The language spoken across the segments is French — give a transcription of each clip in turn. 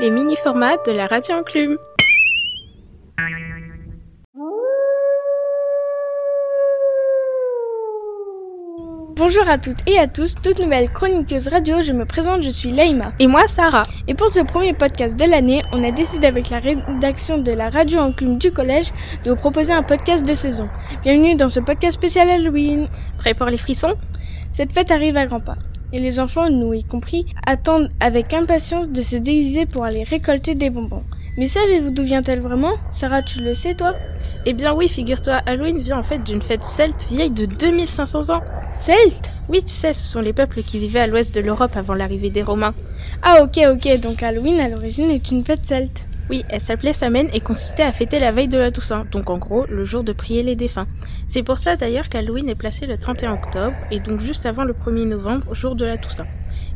les mini-formats de la radio enclume. Bonjour à toutes et à tous, toute nouvelle chroniqueuse radio, je me présente, je suis Laïma. Et moi, Sarah. Et pour ce premier podcast de l'année, on a décidé avec la rédaction de la radio enclume du collège de vous proposer un podcast de saison. Bienvenue dans ce podcast spécial Halloween. Prêt pour les frissons? Cette fête arrive à grands pas. Et les enfants, nous y compris, attendent avec impatience de se déguiser pour aller récolter des bonbons. Mais savez-vous d'où vient-elle vraiment? Sarah, tu le sais toi? Eh bien oui, figure-toi, Halloween vient en fait d'une fête celte vieille de 2500 ans. Celte? Oui, tu sais, ce sont les peuples qui vivaient à l'ouest de l'Europe avant l'arrivée des Romains. Ah ok ok, donc Halloween à l'origine est une fête celte. Oui, elle s'appelait Samhain et consistait à fêter la veille de la Toussaint, donc en gros le jour de prier les défunts. C'est pour ça d'ailleurs qu'Halloween est placé le 31 octobre et donc juste avant le 1er novembre, jour de la Toussaint.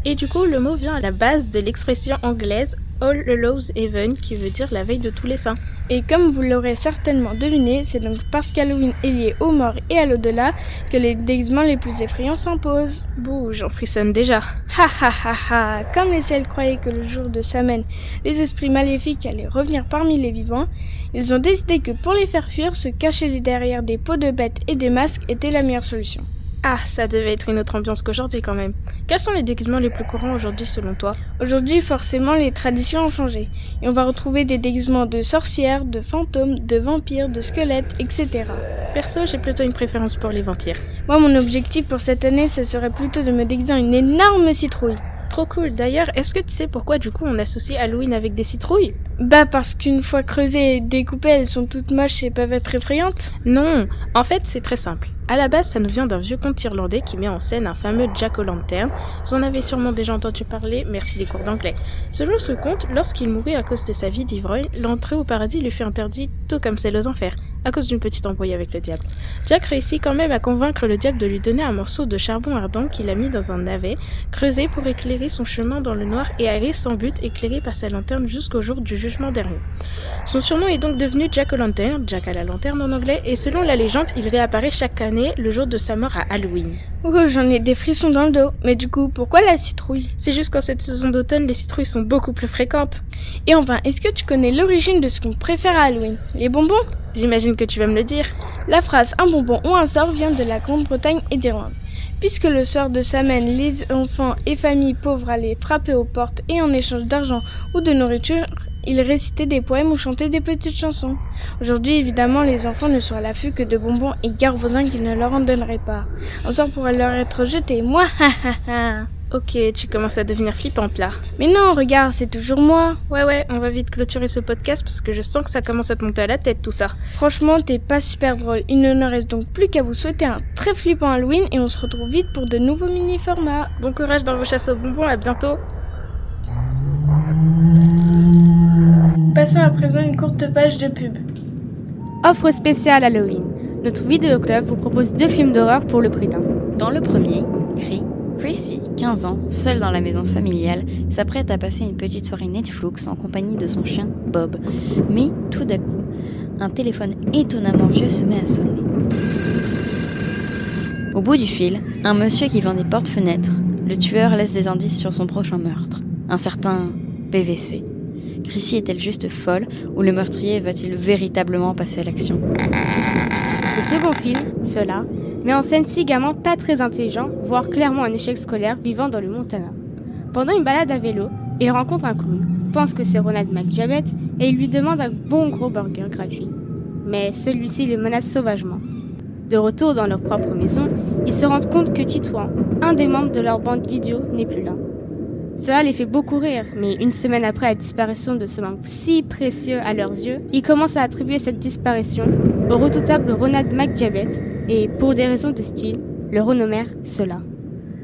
Et du coup, le mot vient à la base de l'expression anglaise All Hallows Even, qui veut dire la veille de tous les saints. Et comme vous l'aurez certainement deviné, c'est donc parce qu'Halloween est lié aux morts et à l'au-delà que les déguisements les plus effrayants s'imposent. Bouh, j'en frissonne déjà. Ha ha ha ha Comme les ciels croyaient que le jour de Samhain, les esprits maléfiques allaient revenir parmi les vivants, ils ont décidé que pour les faire fuir, se cacher derrière des peaux de bêtes et des masques était la meilleure solution. Ah, ça devait être une autre ambiance qu'aujourd'hui quand même. Quels sont les déguisements les plus courants aujourd'hui selon toi? Aujourd'hui, forcément, les traditions ont changé. Et on va retrouver des déguisements de sorcières, de fantômes, de vampires, de squelettes, etc. Perso, j'ai plutôt une préférence pour les vampires. Moi, mon objectif pour cette année, ce serait plutôt de me déguiser en une énorme citrouille. Trop cool. D'ailleurs, est-ce que tu sais pourquoi du coup on associe Halloween avec des citrouilles? Bah parce qu'une fois creusées et découpées, elles sont toutes moches et peuvent être effrayantes. Non, en fait c'est très simple. À la base, ça nous vient d'un vieux conte irlandais qui met en scène un fameux Jack O'Lantern. Vous en avez sûrement déjà entendu parler, merci les cours d'anglais. Selon ce conte, lorsqu'il mourut à cause de sa vie d'ivrogne, l'entrée au paradis lui fut interdite, tout comme celle aux enfers, à cause d'une petite embrouille avec le diable. Jack réussit quand même à convaincre le diable de lui donner un morceau de charbon ardent qu'il a mis dans un navet, creusé pour éclairer son chemin dans le noir et aller sans but, éclairé par sa lanterne jusqu'au jour du jugement dernier. Son surnom est donc devenu Jack O'Lantern, Jack à la lanterne en anglais, et selon la légende, il réapparaît chaque année le jour de sa mort à Halloween. Oh, j'en ai des frissons dans le dos. Mais du coup, pourquoi la citrouille? C'est juste qu'en cette saison d'automne, les citrouilles sont beaucoup plus fréquentes. Et enfin, est-ce que tu connais l'origine de ce qu'on préfère à Halloween? Les bonbons? J'imagine que tu vas me le dire. La phrase un bonbon ou un sort vient de la Grande-Bretagne et d'Irlande. Puisque le soir de Samhain, les enfants et familles pauvres allaient frapper aux portes et en échange d'argent ou de nourriture, ils récitaient des poèmes ou chantaient des petites chansons. Aujourd'hui, évidemment, les enfants ne sont à l'affût que de bonbons et gare voisins qu'ils ne leur en donneraient pas. Un sort pourrait leur être jeté. Moi, ha ha ha. Ok, tu commences à devenir flippante là. Mais non, regarde, c'est toujours moi. Ouais, ouais, on va vite clôturer ce podcast parce que je sens que ça commence à te monter à la tête tout ça. Franchement, t'es pas super drôle. Il ne nous reste donc plus qu'à vous souhaiter un très flippant Halloween et on se retrouve vite pour de nouveaux mini-formats. Bon courage dans vos chasses aux bonbons, à bientôt. Passons à présent une courte page de pub. Offre spéciale Halloween. Notre vidéo club vous propose deux films d'horreur pour le prix d'un. Dans le premier, Cri, Chrissy, 15 ans, seule dans la maison familiale, s'apprête à passer une petite soirée Netflix en compagnie de son chien Bob. Mais tout d'un coup, un téléphone étonnamment vieux se met à sonner. Au bout du fil, un monsieur qui vend des portes-fenêtres. Le tueur laisse des indices sur son prochain meurtre. Un certain PVC. Chrissy est-elle juste folle ou le meurtrier va-t-il véritablement passer à l'action? Le second film, Cela, met en scène six gamins pas très intelligents, voire clairement un échec scolaire vivant dans le Montana. Pendant une balade à vélo, ils rencontrent un clown, pense que c'est Ronald McJabet et il lui demande un bon gros burger gratuit. Mais celui-ci le menace sauvagement. De retour dans leur propre maison, ils se rendent compte que Titouan, un des membres de leur bande d'idiots, n'est plus là. Cela les fait beaucoup rire, mais une semaine après la disparition de ce membre si précieux à leurs yeux, ils commencent à attribuer cette disparition au redoutable Ronald McJabet et, pour des raisons de style, le renommèrent cela.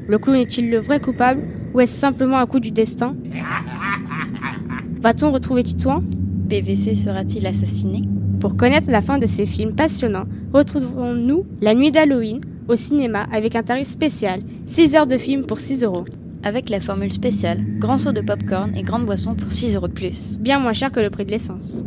Le clown est-il le vrai coupable ou est-ce simplement un coup du destin? Va-t-on retrouver Titouan? PVC sera-t-il assassiné? Pour connaître la fin de ces films passionnants, retrouvons-nous la nuit d'Halloween au cinéma avec un tarif spécial, 6 heures de film pour 6 euros avec la formule spéciale, grand saut de popcorn et grande boisson pour 6 euros de plus. Bien moins cher que le prix de l'essence.